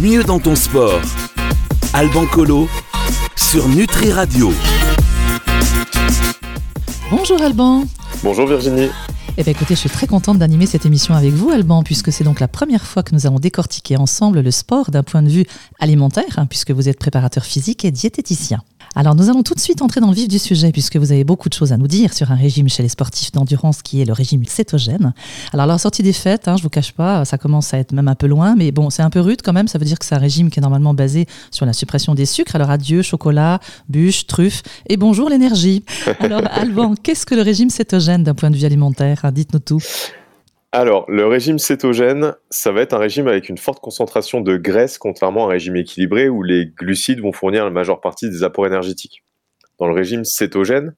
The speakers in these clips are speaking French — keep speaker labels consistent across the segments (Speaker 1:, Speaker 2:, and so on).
Speaker 1: Mieux dans ton sport. Alban Colo sur Nutri Radio.
Speaker 2: Bonjour Alban.
Speaker 3: Bonjour Virginie.
Speaker 2: Eh bien écoutez, je suis très contente d'animer cette émission avec vous, Alban, puisque c'est donc la première fois que nous allons décortiquer ensemble le sport d'un point de vue alimentaire, hein, puisque vous êtes préparateur physique et diététicien. Alors nous allons tout de suite entrer dans le vif du sujet puisque vous avez beaucoup de choses à nous dire sur un régime chez les sportifs d'endurance qui est le régime cétogène. Alors la sortie des fêtes, hein, je vous cache pas, ça commence à être même un peu loin, mais bon, c'est un peu rude quand même. Ça veut dire que c'est un régime qui est normalement basé sur la suppression des sucres. Alors adieu chocolat, bûche, truffe et bonjour l'énergie. Alors Alban, qu'est-ce que le régime cétogène d'un point de vue alimentaire? Dites-nous tout.
Speaker 3: Alors, le régime cétogène, ça va être un régime avec une forte concentration de graisse, contrairement à un régime équilibré où les glucides vont fournir la majeure partie des apports énergétiques. Dans le régime cétogène,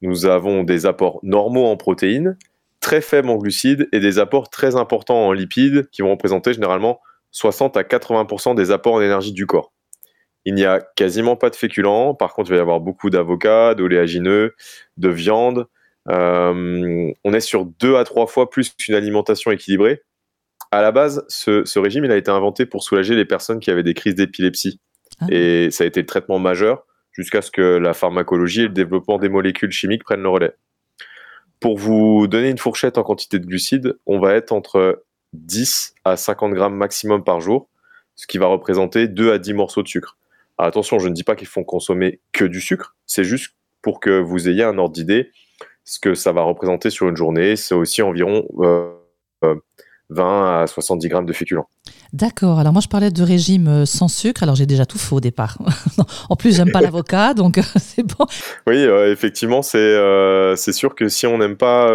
Speaker 3: nous avons des apports normaux en protéines, très faibles en glucides et des apports très importants en lipides qui vont représenter généralement 60 à 80% des apports en énergie du corps. Il n'y a quasiment pas de féculents, par contre il va y avoir beaucoup d'avocats, d'oléagineux, de viande, euh, on est sur deux à trois fois plus qu'une alimentation équilibrée. À la base, ce, régime il a été inventé pour soulager les personnes qui avaient des crises d'épilepsie. Ah. Et ça a été le traitement majeur jusqu'à ce que la pharmacologie et le développement des molécules chimiques prennent le relais. Pour vous donner une fourchette en quantité de glucides, on va être entre 10 à 50 grammes maximum par jour, ce qui va représenter 2 à 10 morceaux de sucre. attention, je ne dis pas qu'il faut consommer que du sucre, c'est juste pour que vous ayez un ordre d'idée ce que ça va représenter sur une journée, c'est aussi environ 20 euh, euh, à 70 grammes de féculents.
Speaker 2: D'accord. Alors moi, je parlais de régime euh, sans sucre. Alors j'ai déjà tout faux au départ. en plus, j'aime pas l'avocat, donc c'est bon.
Speaker 3: Oui, effectivement, c'est sûr que si on n'aime pas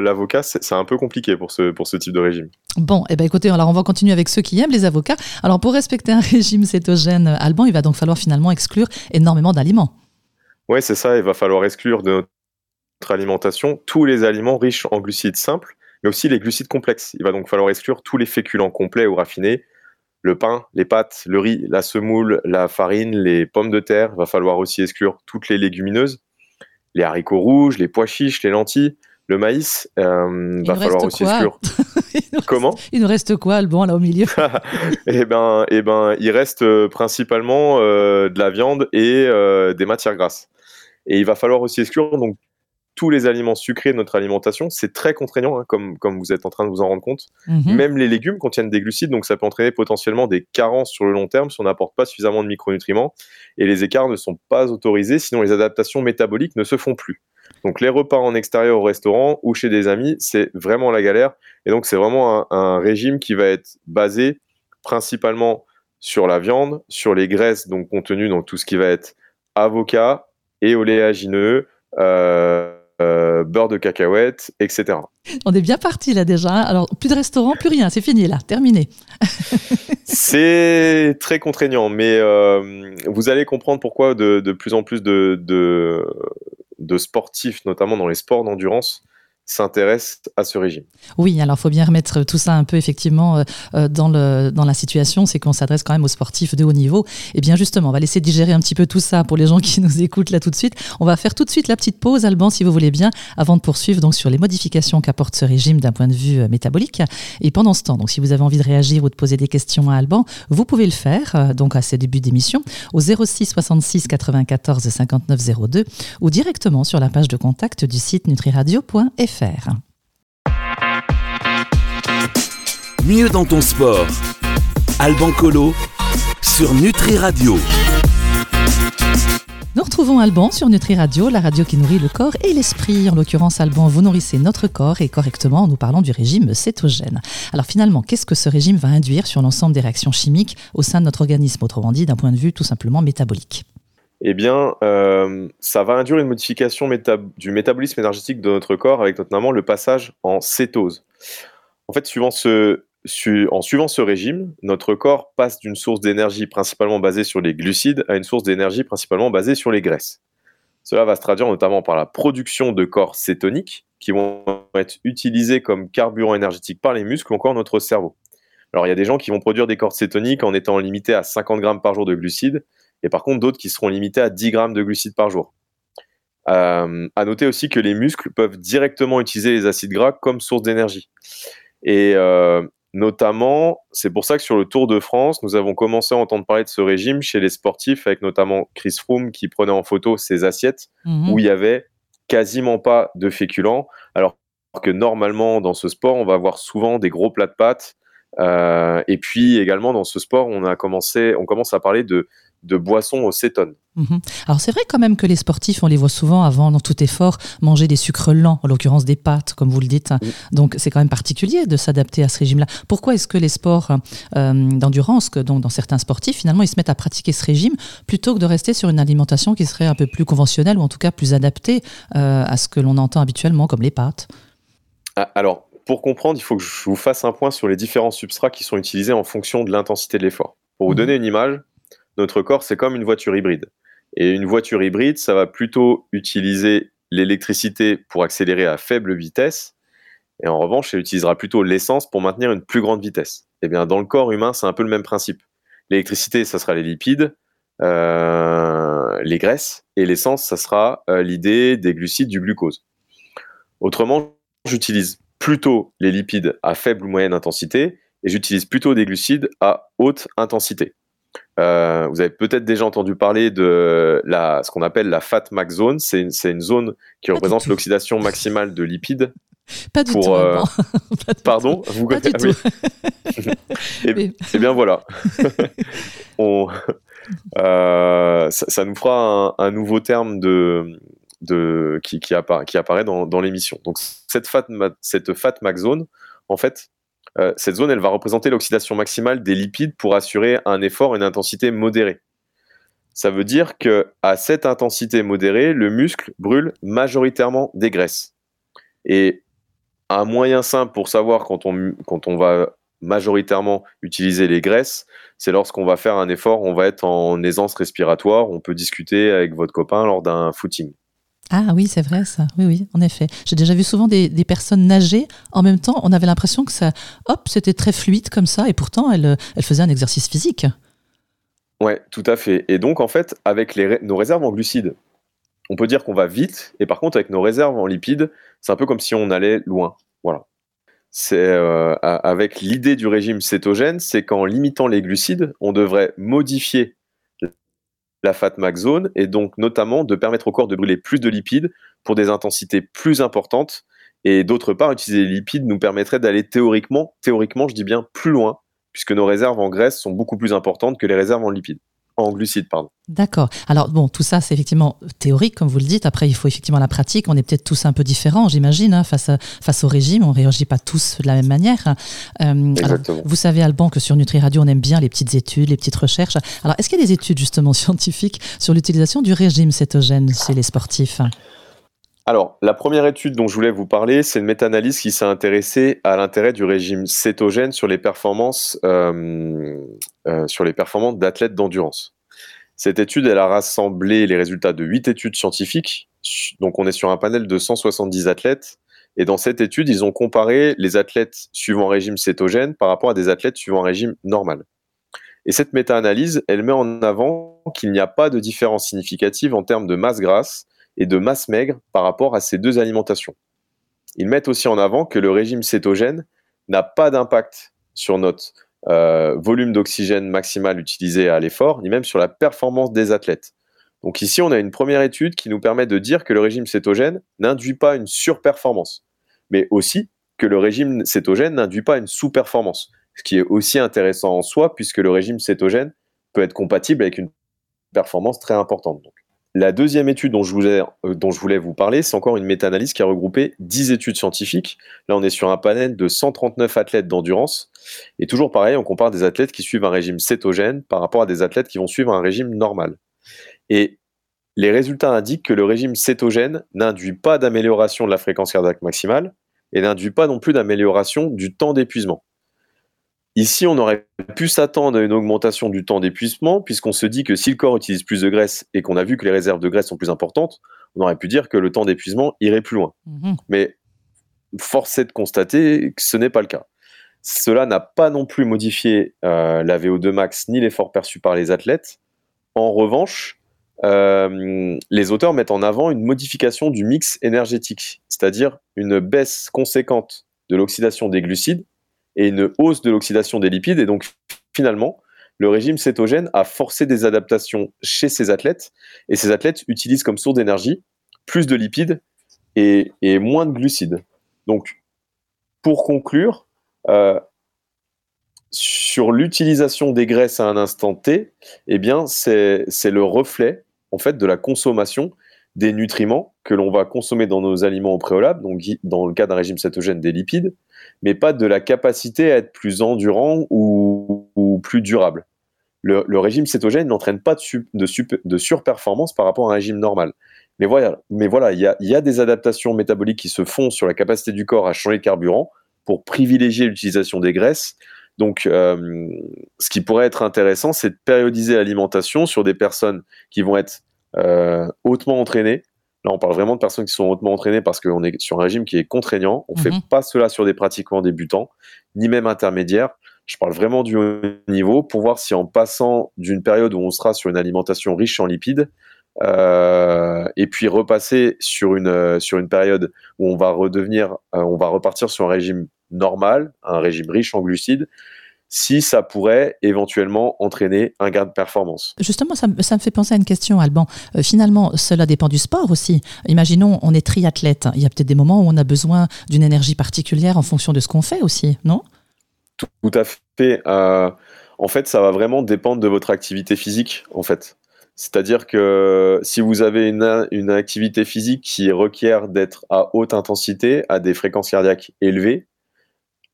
Speaker 3: l'avocat, c'est un peu compliqué pour ce, pour ce type de régime.
Speaker 2: Bon, eh ben écoutez, alors on va continuer avec ceux qui aiment les avocats. Alors pour respecter un régime cétogène, Alban, il va donc falloir finalement exclure énormément d'aliments.
Speaker 3: Oui, c'est ça. Il va falloir exclure de alimentation tous les aliments riches en glucides simples, mais aussi les glucides complexes. Il va donc falloir exclure tous les féculents complets ou raffinés, le pain, les pâtes, le riz, la semoule, la farine, les pommes de terre. Il va falloir aussi exclure toutes les légumineuses, les haricots rouges, les pois chiches, les lentilles, le maïs.
Speaker 2: Euh, il va falloir aussi exclure.
Speaker 3: Comment?
Speaker 2: Il nous reste quoi, le bon là au milieu?
Speaker 3: Eh ben, eh ben, il reste euh, principalement euh, de la viande et des matières grasses. Et il va falloir aussi exclure donc tous les aliments sucrés de notre alimentation, c'est très contraignant, hein, comme, comme vous êtes en train de vous en rendre compte. Mhm. Même les légumes contiennent des glucides, donc ça peut entraîner potentiellement des carences sur le long terme si on n'apporte pas suffisamment de micronutriments. Et les écarts ne sont pas autorisés, sinon les adaptations métaboliques ne se font plus. Donc les repas en extérieur au restaurant ou chez des amis, c'est vraiment la galère. Et donc c'est vraiment un, un, régime qui va être basé principalement sur la viande, sur les graisses donc contenues dans tout ce qui va être avocat et oléagineux. Euh, euh, beurre de cacahuète, etc.
Speaker 2: On est bien parti là déjà. Alors, plus de restaurant, plus rien, c'est fini là, terminé.
Speaker 3: c'est très contraignant, mais euh, vous allez comprendre pourquoi de, plus en plus de, de, sportifs, notamment dans les sports d'endurance, s'intéresse à ce régime.
Speaker 2: Oui, alors il faut bien remettre tout ça un peu effectivement euh, euh, dans, le, dans la situation, c'est qu'on s'adresse quand même aux sportifs de haut niveau. Et bien justement, on va laisser digérer un petit peu tout ça pour les gens qui nous écoutent là tout de suite. On va faire tout de suite la petite pause, Alban, si vous voulez bien, avant de poursuivre donc sur les modifications qu'apporte ce régime d'un point de vue euh, métabolique. Et pendant ce temps, donc si vous avez envie de réagir ou de poser des questions à Alban, vous pouvez le faire donc à ces débuts d'émission au 06 66 94 59 02 ou directement sur la page de contact du site nutriradio.fr
Speaker 1: Mieux dans ton sport. Alban Colo sur Nutri Radio.
Speaker 2: Nous retrouvons Alban sur Nutri Radio, la radio qui nourrit le corps et l'esprit. En l'occurrence, Alban, vous nourrissez notre corps et correctement, nous parlons du régime cétogène. Alors finalement, qu'est-ce que ce régime va induire sur l'ensemble des réactions chimiques au sein de notre organisme, autrement dit d'un point de vue tout simplement métabolique?
Speaker 3: Eh bien, euh, ça va induire une modification du métabolisme énergétique de notre corps avec notamment le passage en cétose. En fait, suivant ce, en suivant ce régime, notre corps passe d'une source d'énergie principalement basée sur les glucides à une source d'énergie principalement basée sur les graisses. Cela va se traduire notamment par la production de corps cétoniques qui vont être utilisés comme carburant énergétique par les muscles ou encore notre cerveau. Alors il y a des gens qui vont produire des corps cétoniques en étant limités à 50 grammes par jour de glucides, et par contre d'autres qui seront limités à 10 grammes de glucides par jour. Euh, à noter aussi que les muscles peuvent directement utiliser les acides gras comme source d'énergie. Et euh, notamment, c'est pour ça que sur le Tour de France, nous avons commencé à entendre parler de ce régime chez les sportifs, avec notamment Chris Froome qui prenait en photo ses assiettes
Speaker 2: Mhm.
Speaker 3: où il y avait quasiment pas de féculents, alors que normalement dans ce sport, on va avoir souvent des gros plats de pâtes. Euh, et puis également dans ce sport, on a commencé, on commence à parler de, de boissons au cétone.
Speaker 2: Mhm. Alors c'est vrai quand même que les sportifs, on les voit souvent avant, dans tout effort, manger des sucres lents, en l'occurrence des pâtes, comme vous le dites. Donc c'est quand même particulier de s'adapter à ce régime-là. Pourquoi est-ce que les sports euh, d'endurance, que donc dans certains sportifs, finalement, ils se mettent à pratiquer ce régime plutôt que de rester sur une alimentation qui serait un peu plus conventionnelle ou en tout cas plus adaptée euh, à ce que l'on entend habituellement, comme les pâtes?
Speaker 3: Ah, Alors, pour comprendre, il faut que je vous fasse un point sur les différents substrats qui sont utilisés en fonction de l'intensité de l'effort. Pour vous
Speaker 2: Mhm.
Speaker 3: donner une image, notre corps, c'est comme une voiture hybride. Et une voiture hybride, ça va plutôt utiliser l'électricité pour accélérer à faible vitesse. Et en revanche, elle utilisera plutôt l'essence pour maintenir une plus grande vitesse. Eh bien, dans le corps humain, c'est un peu le même principe. L'électricité, ça sera les lipides, euh, les graisses, et l'essence, ça sera euh, l'idée des glucides, du glucose. Autrement, j'utilise plutôt les lipides à faible ou moyenne intensité et j'utilise plutôt des glucides à haute intensité. Euh, vous avez peut-être déjà entendu parler de la, ce qu'on appelle la fat max zone. C'est une, zone qui représente l'oxydation maximale de lipides.
Speaker 2: Pas du
Speaker 3: Pour,
Speaker 2: tout.
Speaker 3: euh.
Speaker 2: Pas du
Speaker 3: Pardon vous
Speaker 2: Pas du
Speaker 3: ah
Speaker 2: tout.
Speaker 3: oui. Et-
Speaker 2: Mais-
Speaker 3: Eh bien voilà. On, euh, ça, ça nous fera un, un nouveau terme de, de, qui, qui, appara- qui apparaît dans, dans l'émission. Donc cette fat, ma- cette fat max zone, en fait, euh, cette zone, elle va représenter l'oxydation maximale des lipides pour assurer un effort et une intensité modérée. Ça veut dire que à cette intensité modérée, le muscle brûle majoritairement des graisses. Et un moyen simple pour savoir quand quand on va majoritairement utiliser les graisses, c'est lorsqu'on va faire un effort, on va être en aisance respiratoire, on peut discuter avec votre copain lors d'un footing.
Speaker 2: Ah oui, c'est vrai ça. Oui, oui, en effet. J'ai déjà vu souvent des, des personnes nager. En même temps, on avait l'impression que ça, hop, c'était très fluide comme ça, et pourtant, elle, elle faisait un exercice physique.
Speaker 3: Ouais, tout à fait. Et donc, en fait, avec les nos réserves en glucides, on peut dire qu'on va vite, et par contre, avec nos réserves en lipides, c'est un peu comme si on allait loin. Voilà. C'est euh, avec l'idée du régime cétogène, c'est qu'en limitant les glucides, on devrait modifier la fat max zone et donc notamment de permettre au corps de brûler plus de lipides pour des intensités plus importantes. Et d'autre part, utiliser les lipides nous permettrait d'aller théoriquement, théoriquement, je dis bien plus loin, puisque nos réserves en graisse sont beaucoup plus importantes que les réserves en lipides, en glucides, pardon.
Speaker 2: D'accord. Alors bon, tout ça, c'est effectivement théorique, comme vous le dites. Après, il faut effectivement la pratique. On est peut-être tous un peu différents, j'imagine, hein, face, à- face au régime. On ne réagit pas tous de la même manière. Euh, alors, vous savez, Alban, que sur Nutri Radio, on aime bien les petites études, les petites recherches. Alors, est-ce qu'il y a des études justement scientifiques sur l'utilisation du régime cétogène chez les sportifs?
Speaker 3: Alors, la première étude dont je voulais vous parler, c'est une méta-analyse qui s'est intéressée à l'intérêt du régime cétogène sur les performances, euh, euh, performances d'athlètes d'endurance. Cette étude, elle a rassemblé les résultats de 8 études scientifiques. Donc, on est sur un panel de 170 athlètes. Et dans cette étude, ils ont comparé les athlètes suivant un régime cétogène par rapport à des athlètes suivant un régime normal. Et cette méta-analyse, elle met en avant qu'il n'y a pas de différence significative en termes de masse grasse et de masse maigre par rapport à ces deux alimentations. Ils mettent aussi en avant que le régime cétogène n'a pas d'impact sur notre euh, volume d'oxygène maximal utilisé à l'effort, ni même sur la performance des athlètes. Donc ici, on a une première étude qui nous permet de dire que le régime cétogène n'induit pas une surperformance, mais aussi que le régime cétogène n'induit pas une sous-performance, ce qui est aussi intéressant en soi, puisque le régime cétogène peut être compatible avec une performance très importante. La deuxième étude dont je voulais, euh, dont je voulais vous parler, c'est encore une méta-analyse qui a regroupé 10 études scientifiques. Là, on est sur un panel de 139 athlètes d'endurance. Et toujours pareil, on compare des athlètes qui suivent un régime cétogène par rapport à des athlètes qui vont suivre un régime normal. Et les résultats indiquent que le régime cétogène n'induit pas d'amélioration de la fréquence cardiaque maximale et n'induit pas non plus d'amélioration du temps d'épuisement. Ici, on aurait pu s'attendre à une augmentation du temps d'épuisement, puisqu'on se dit que si le corps utilise plus de graisse et qu'on a vu que les réserves de graisse sont plus importantes, on aurait pu dire que le temps d'épuisement irait plus loin.
Speaker 2: Mhm.
Speaker 3: Mais force est de constater que ce n'est pas le cas. Cela n'a pas non plus modifié euh, la VO2 max ni l'effort perçu par les athlètes. En revanche, euh, les auteurs mettent en avant une modification du mix énergétique, c'est-à-dire une baisse conséquente de l'oxydation des glucides et une hausse de l'oxydation des lipides. Et donc, finalement, le régime cétogène a forcé des adaptations chez ces athlètes, et ces athlètes utilisent comme source d'énergie plus de lipides et, moins de glucides. Donc, pour conclure, euh, sur l'utilisation des graisses à un instant T, eh bien, c'est le reflet en fait de la consommation des nutriments que l'on va consommer dans nos aliments au préalable, donc dans le cas d'un régime cétogène des lipides, mais pas de la capacité à être plus endurant ou, plus durable. Le, régime cétogène n'entraîne pas de, surperformance par rapport à un régime normal. Mais voilà, il y a, des adaptations métaboliques qui se font sur la capacité du corps à changer de carburant pour privilégier l'utilisation des graisses. Donc, euh, ce qui pourrait être intéressant, c'est de périodiser l'alimentation sur des personnes qui vont être euh, hautement entraînées. Là, on parle vraiment de personnes qui sont hautement entraînées parce qu'on est sur un régime qui est contraignant. On ne fait mhm. pas cela sur des pratiquants débutants, ni même intermédiaires. Je parle vraiment du haut niveau pour voir si en passant d'une période où on sera sur une alimentation riche en lipides, euh, et puis repasser sur une, euh, sur une période où on va redevenir, on va repartir sur un régime normal, un régime riche en glucides, si ça pourrait éventuellement entraîner un gain de performance.
Speaker 2: Justement, ça, me fait penser à une question, Alban. Euh, finalement, cela dépend du sport aussi. Imaginons, on est triathlète. Il y a peut-être des moments où on a besoin d'une énergie particulière en fonction de ce qu'on fait aussi, non?
Speaker 3: Tout, à fait. Euh, en fait, ça va vraiment dépendre de votre activité physique, en fait. C'est-à-dire que si vous avez une, une activité physique qui requiert d'être à haute intensité, à des fréquences cardiaques élevées,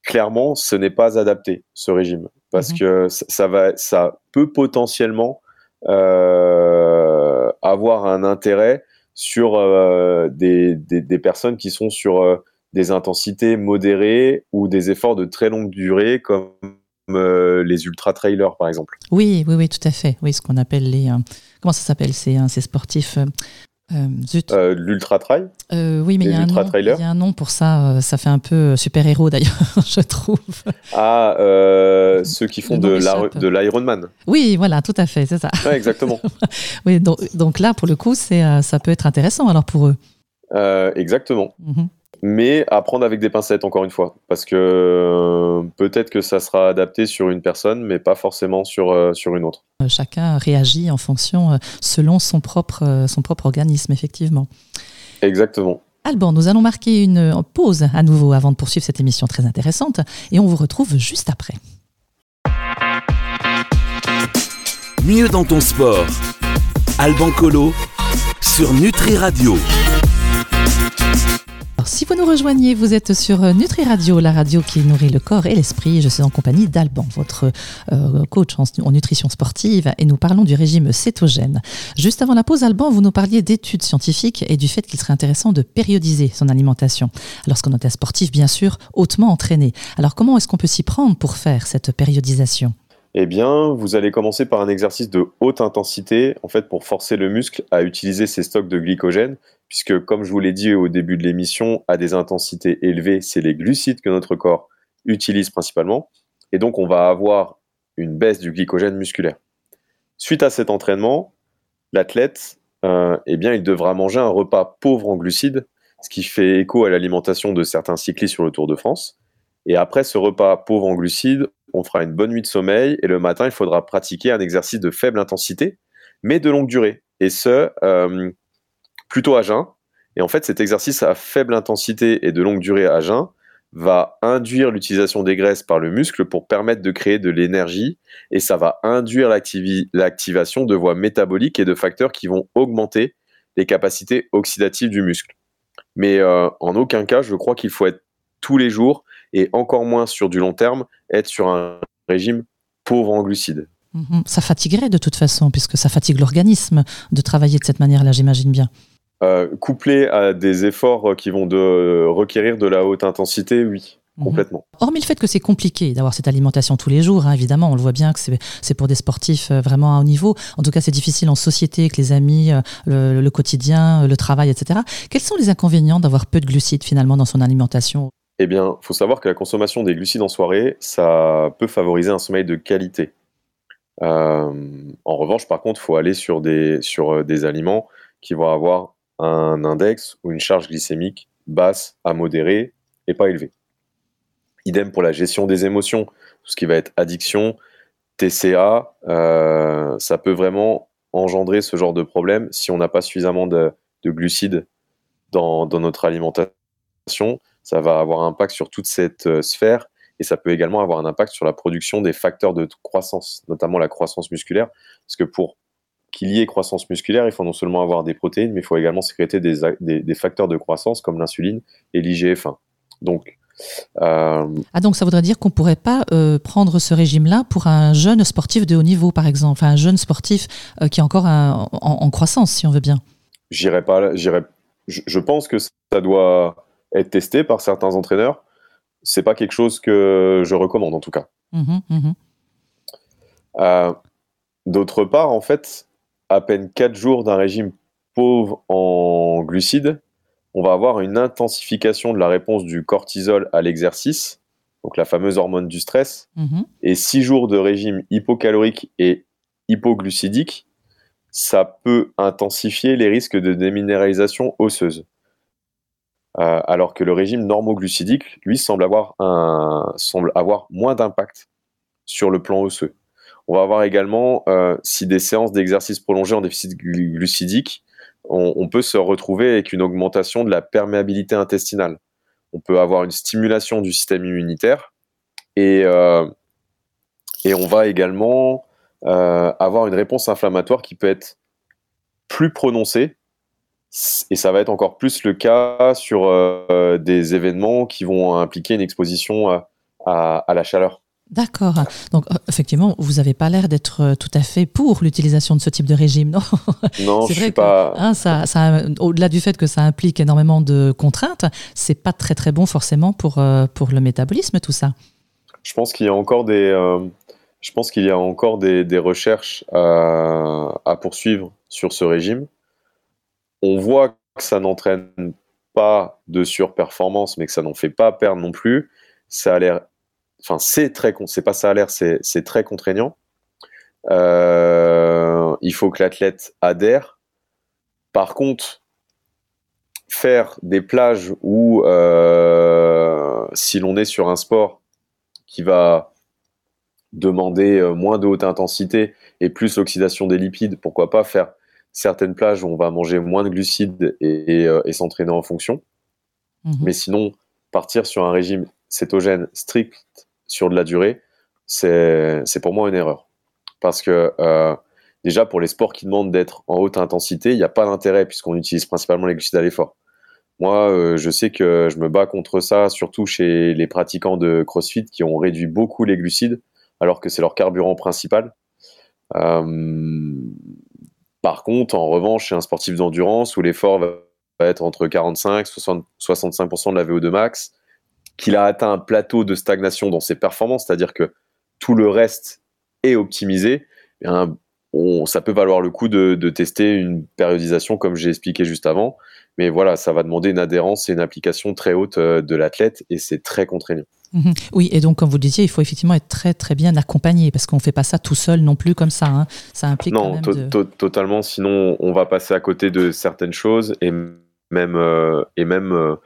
Speaker 3: clairement, ce n'est pas adapté, ce régime. Parce mhm. que ça, va, ça peut potentiellement euh, avoir un intérêt sur euh, des, des, personnes qui sont sur euh, des intensités modérées ou des efforts de très longue durée, comme les ultra-trailers, par exemple.
Speaker 2: Oui, oui, oui, tout à fait. Oui, ce qu'on appelle les... comment ça s'appelle? Ces, ces sportifs
Speaker 3: euh, euh, L'Ultra Trail
Speaker 2: euh, Oui, mais il y, a un nom, il y a un nom pour ça. Ça fait un peu super-héros d'ailleurs, je trouve.
Speaker 3: Ah, ceux qui font de l'Ironman.
Speaker 2: Oui, voilà, tout à fait, c'est ça.
Speaker 3: Ouais, exactement.
Speaker 2: oui, donc, donc, là, pour le coup, ça peut être intéressant alors pour eux.
Speaker 3: exactement. Mhm mais à prendre avec des pincettes, encore une fois. Parce que euh, peut-être que ça sera adapté sur une personne, mais pas forcément sur, euh, sur une autre.
Speaker 2: Euh, chacun réagit en fonction, selon son propre, son propre organisme, effectivement.
Speaker 3: Exactement.
Speaker 2: Alban, nous allons marquer une pause à nouveau avant de poursuivre cette émission très intéressante, et on vous retrouve juste après.
Speaker 1: Mieux dans ton sport. Alban Colo sur Nutri Radio
Speaker 2: si vous nous rejoignez, vous êtes sur euh, Nutri Radio, la radio qui nourrit le corps et l'esprit. Je suis en compagnie d'Alban, votre euh, coach en, nutrition sportive, et nous parlons du régime cétogène. Juste avant la pause, Alban, vous nous parliez d'études scientifiques et du fait qu'il serait intéressant de périodiser son alimentation. Lorsqu'on est un sportif, bien sûr, hautement entraîné. Alors comment est-ce qu'on peut s'y prendre pour faire cette périodisation?
Speaker 3: Eh bien, vous allez commencer par un exercice de haute intensité, en fait, pour forcer le muscle à utiliser ses stocks de glycogène, puisque comme je vous l'ai dit au début de l'émission, à des intensités élevées, c'est les glucides que notre corps utilise principalement, et donc on va avoir une baisse du glycogène musculaire. Suite à cet entraînement, l'athlète, euh, eh bien, il devra manger un repas pauvre en glucides, ce qui fait écho à l'alimentation de certains cyclistes sur le Tour de France. Et après ce repas pauvre en glucides, on fera une bonne nuit de sommeil et le matin, il faudra pratiquer un exercice de faible intensité, mais de longue durée. Et ce, euh, plutôt à jeun. Et en fait, cet exercice à faible intensité et de longue durée à jeun va induire l'utilisation des graisses par le muscle pour permettre de créer de l'énergie et ça va induire l'activation de voies métaboliques et de facteurs qui vont augmenter les capacités oxydatives du muscle. Mais euh, en aucun cas, je crois qu'il faut être tous les jours et encore moins sur du long terme, être sur un régime pauvre en glucides.
Speaker 2: Mhm. Ça fatiguerait de toute façon, puisque ça fatigue l'organisme de travailler de cette manière-là, j'imagine bien.
Speaker 3: Euh, couplé à des efforts qui vont de, requérir de la haute intensité, oui. Mhm. Complètement.
Speaker 2: Hormis le fait que c'est compliqué d'avoir cette alimentation tous les jours, hein, évidemment, on le voit bien que c'est pour des sportifs euh, vraiment à haut niveau. En tout cas, c'est difficile en société, avec les amis, euh, le, le, quotidien, le travail, etc. Quels sont les inconvénients d'avoir peu de glucides finalement dans son alimentation?
Speaker 3: Eh bien, il faut savoir que la consommation des glucides en soirée, ça peut favoriser un sommeil de qualité. en revanche, par contre, il faut aller sur des, sur des aliments qui vont avoir un index ou une charge glycémique basse à modérée et pas élevée. Idem pour la gestion des émotions, tout ce qui va être addiction, TCA, ça peut vraiment engendrer ce genre de problème si on n'a pas suffisamment de, glucides dans, notre alimentation. Ça va avoir un impact sur toute cette sphère et ça peut également avoir un impact sur la production des facteurs de croissance, notamment la croissance musculaire, parce que pour qu'il y ait croissance musculaire, il faut non seulement avoir des protéines, mais il faut également sécréter des, facteurs de croissance comme l'insuline et l'IGF-1. Donc,
Speaker 2: euh, Ah donc ça voudrait dire qu'on ne pourrait pas euh, prendre ce régime-là pour un jeune sportif de haut niveau, par exemple, enfin un jeune sportif euh, qui est encore en, croissance, si on veut bien.
Speaker 3: J'irai pas, j'irai. Je, pense que ça doit être testé par certains entraîneurs. C'est pas quelque chose que je recommande en tout cas. Mmh mmh d'autre part, en fait, à peine 4 jours d'un régime pauvre en glucides, on va avoir une intensification de la réponse du cortisol à l'exercice, donc la fameuse hormone du stress, mhm. et 6 jours de régime hypocalorique et hypoglucidique, ça peut intensifier les risques de déminéralisation osseuse. Euh, alors que le régime normoglucidique, lui, semble avoir, un, semble avoir moins d'impact sur le plan osseux. On va avoir également, euh, si des séances d'exercice prolongées en déficit glucidique, on, peut se retrouver avec une augmentation de la perméabilité intestinale. On peut avoir une stimulation du système immunitaire et, euh, et on va également euh, avoir une réponse inflammatoire qui peut être plus prononcée et ça va être encore plus le cas sur des événements qui vont impliquer une exposition à la chaleur.
Speaker 2: D'accord. Donc, euh, effectivement, vous n'avez pas l'air d'être euh, tout à fait pour l'utilisation de ce type de régime, non?
Speaker 3: Non, je vrai suis pas.
Speaker 2: Hein, ça, au-delà du fait que ça implique énormément de contraintes, c'est pas très très bon forcément pour, euh, pour le métabolisme, tout ça.
Speaker 3: Je pense qu'il y a encore des, je pense qu'il y a encore des, des recherches à poursuivre sur ce régime. On voit que ça n'entraîne pas de surperformance, mais que ça n'en fait pas perdre non plus. Ça a l'air enfin c'est très, c'est pas ça à l'air, c'est très contraignant. Euh, il faut que l'athlète adhère. Par contre, faire des plages où, euh, si l'on est sur un sport qui va demander euh, moins de haute intensité et plus l'oxydation des lipides, pourquoi pas faire certaines plages où on va manger moins de glucides et, s'entraîner en fonction. Mmh Mais sinon, partir sur un régime cétogène strict sur de la durée, c'est pour moi une erreur. Parce que euh, déjà, pour les sports qui demandent d'être en haute intensité, il n'y a pas d'intérêt puisqu'on utilise principalement les glucides à l'effort. Moi, euh, je sais que je me bats contre ça, surtout chez les pratiquants de CrossFit qui ont réduit beaucoup les glucides, alors que c'est leur carburant principal. Euh, par contre, en revanche, chez un sportif d'endurance où l'effort va être entre 45 et 65% de la VO2 max, qu'il a atteint un plateau de stagnation dans ses performances, c'est-à-dire que tout le reste est optimisé, eh ça peut valoir le coup de, tester une périodisation comme j'ai expliqué juste avant. Mais voilà, ça va demander une adhérence et une application très haute euh, de l'athlète et c'est très contraignant.
Speaker 2: Mhm. Oui, et donc comme vous le disiez, il faut effectivement être très très bien accompagné parce qu'on ne fait pas ça tout seul non plus comme ça. Hein. Ça implique
Speaker 3: non, totalement. Sinon, on va passer à côté de certaines choses et même euh, et même euh,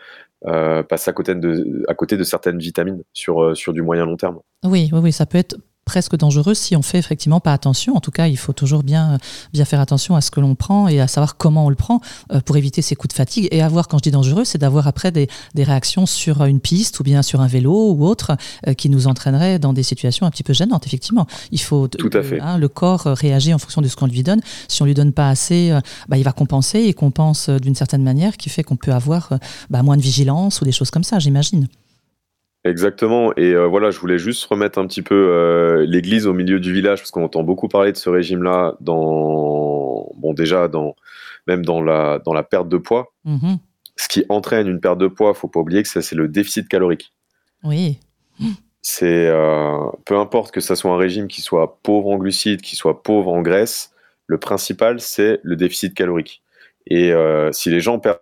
Speaker 3: euh, passer à côté, de, à côté de certaines vitamines sur, euh, sur du moyen long terme.
Speaker 2: Oui, oui, oui, ça peut être presque dangereux si on fait effectivement pas attention. En tout cas, il faut toujours bien, bien faire attention à ce que l'on prend et à savoir comment on le prend euh, pour éviter ces coups de fatigue. Et avoir, quand je dis dangereux, c'est d'avoir après des, des, réactions sur une piste ou bien sur un vélo ou autre euh, qui nous entraînerait dans des situations un petit peu gênantes, effectivement. Il faut,
Speaker 3: Tout à fait.
Speaker 2: Hein, le corps réagit en fonction de ce qu'on lui donne. Si on lui donne pas assez, euh, bah, il va compenser et compense d'une certaine manière qui fait qu'on peut avoir bah, moins de vigilance ou des choses comme ça, j'imagine.
Speaker 3: Exactement. Et euh, voilà, je voulais juste remettre un petit peu euh, l'église au milieu du village parce qu'on entend beaucoup parler de ce régime-là dans, bon, déjà dans, même dans la dans la perte de poids. Mm-hmm. Ce qui entraîne une perte de poids, faut pas oublier que c'est le déficit calorique.
Speaker 2: Oui.
Speaker 3: C'est euh, peu importe que ça soit un régime qui soit pauvre en glucides, qui soit pauvre en graisse, le principal c'est le déficit calorique. Et si les gens perdent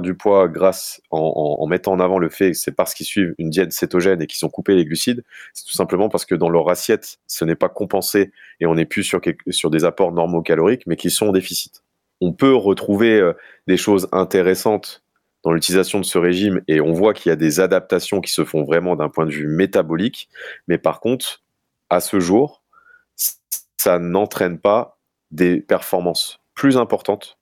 Speaker 3: du poids grâce en, mettant en avant le fait que c'est parce qu'ils suivent une diète cétogène et qu'ils ont coupé les glucides, c'est tout simplement parce que dans leur assiette, ce n'est pas compensé et on n'est plus sur, sur des apports normaux caloriques, mais qui sont en déficit. On peut retrouver euh, des choses intéressantes dans l'utilisation de ce régime et on voit qu'il y a des adaptations qui se font vraiment d'un point de vue métabolique. Mais par contre, à ce jour, ça n'entraîne pas des performances plus importantes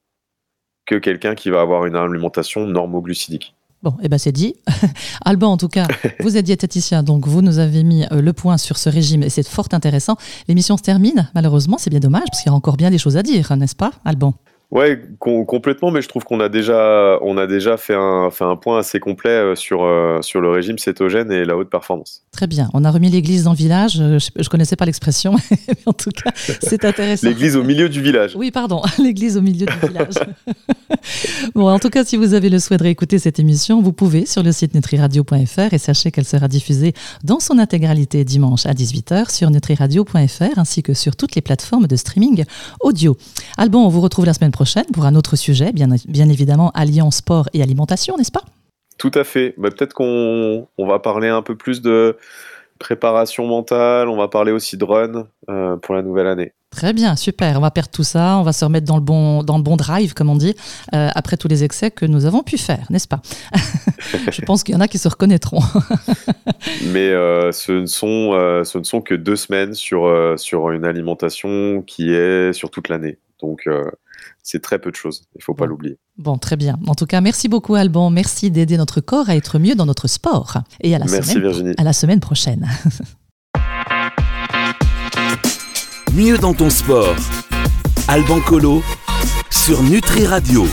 Speaker 3: que quelqu'un qui va avoir une alimentation normoglucidique.
Speaker 2: Bon, eh ben c'est dit. Alban, en tout cas, vous êtes diététicien, donc vous nous avez mis euh, le point sur ce régime et c'est fort intéressant. L'émission se termine, malheureusement, c'est bien dommage, parce qu'il y a encore bien des choses à dire, n'est-ce pas, Alban?
Speaker 3: Ouais, complètement, mais je trouve qu'on a déjà, on a déjà fait un, fait un point assez complet euh, sur, euh, sur le régime cétogène et la haute performance.
Speaker 2: Très bien. On a remis l'église dans le village. Euh, je ne connaissais pas l'expression, mais en tout cas, c'est intéressant.
Speaker 3: l'église au milieu du village.
Speaker 2: Oui, pardon, l'église au milieu du village. bon, en tout cas, si vous avez le souhait de réécouter cette émission, vous pouvez sur le site nutriradio.fr et sachez qu'elle sera diffusée dans son intégralité dimanche à 18h sur nutriradio.fr ainsi que sur toutes les plateformes de streaming audio. Alban, on vous retrouve la semaine prochaine pour un autre sujet, bien, bien évidemment alliant sport et alimentation, n'est-ce pas?
Speaker 3: Tout à fait. Bah, peut-être qu'on va parler un peu plus de préparation mentale, on va parler aussi de run euh, pour la nouvelle année.
Speaker 2: Très bien, super. On va perdre tout ça, on va se remettre dans le bon, dans le bon drive, comme on dit, euh, après tous les excès que nous avons pu faire, n'est-ce pas? Je pense qu'il y en a qui se reconnaîtront.
Speaker 3: Mais euh, ce, ne sont, ce ne sont que deux semaines sur, sur une alimentation qui est sur toute l'année. Donc, c'est très peu de choses. Il ne faut pas l'oublier.
Speaker 2: Bon, très bien. En tout cas, merci beaucoup Alban. Merci d'aider notre corps à être mieux dans notre sport. Et à la,
Speaker 3: merci,
Speaker 2: semaine,
Speaker 3: Virginie.
Speaker 2: À la semaine prochaine.
Speaker 1: mieux dans ton sport. Alban Colo sur Nutri Radio.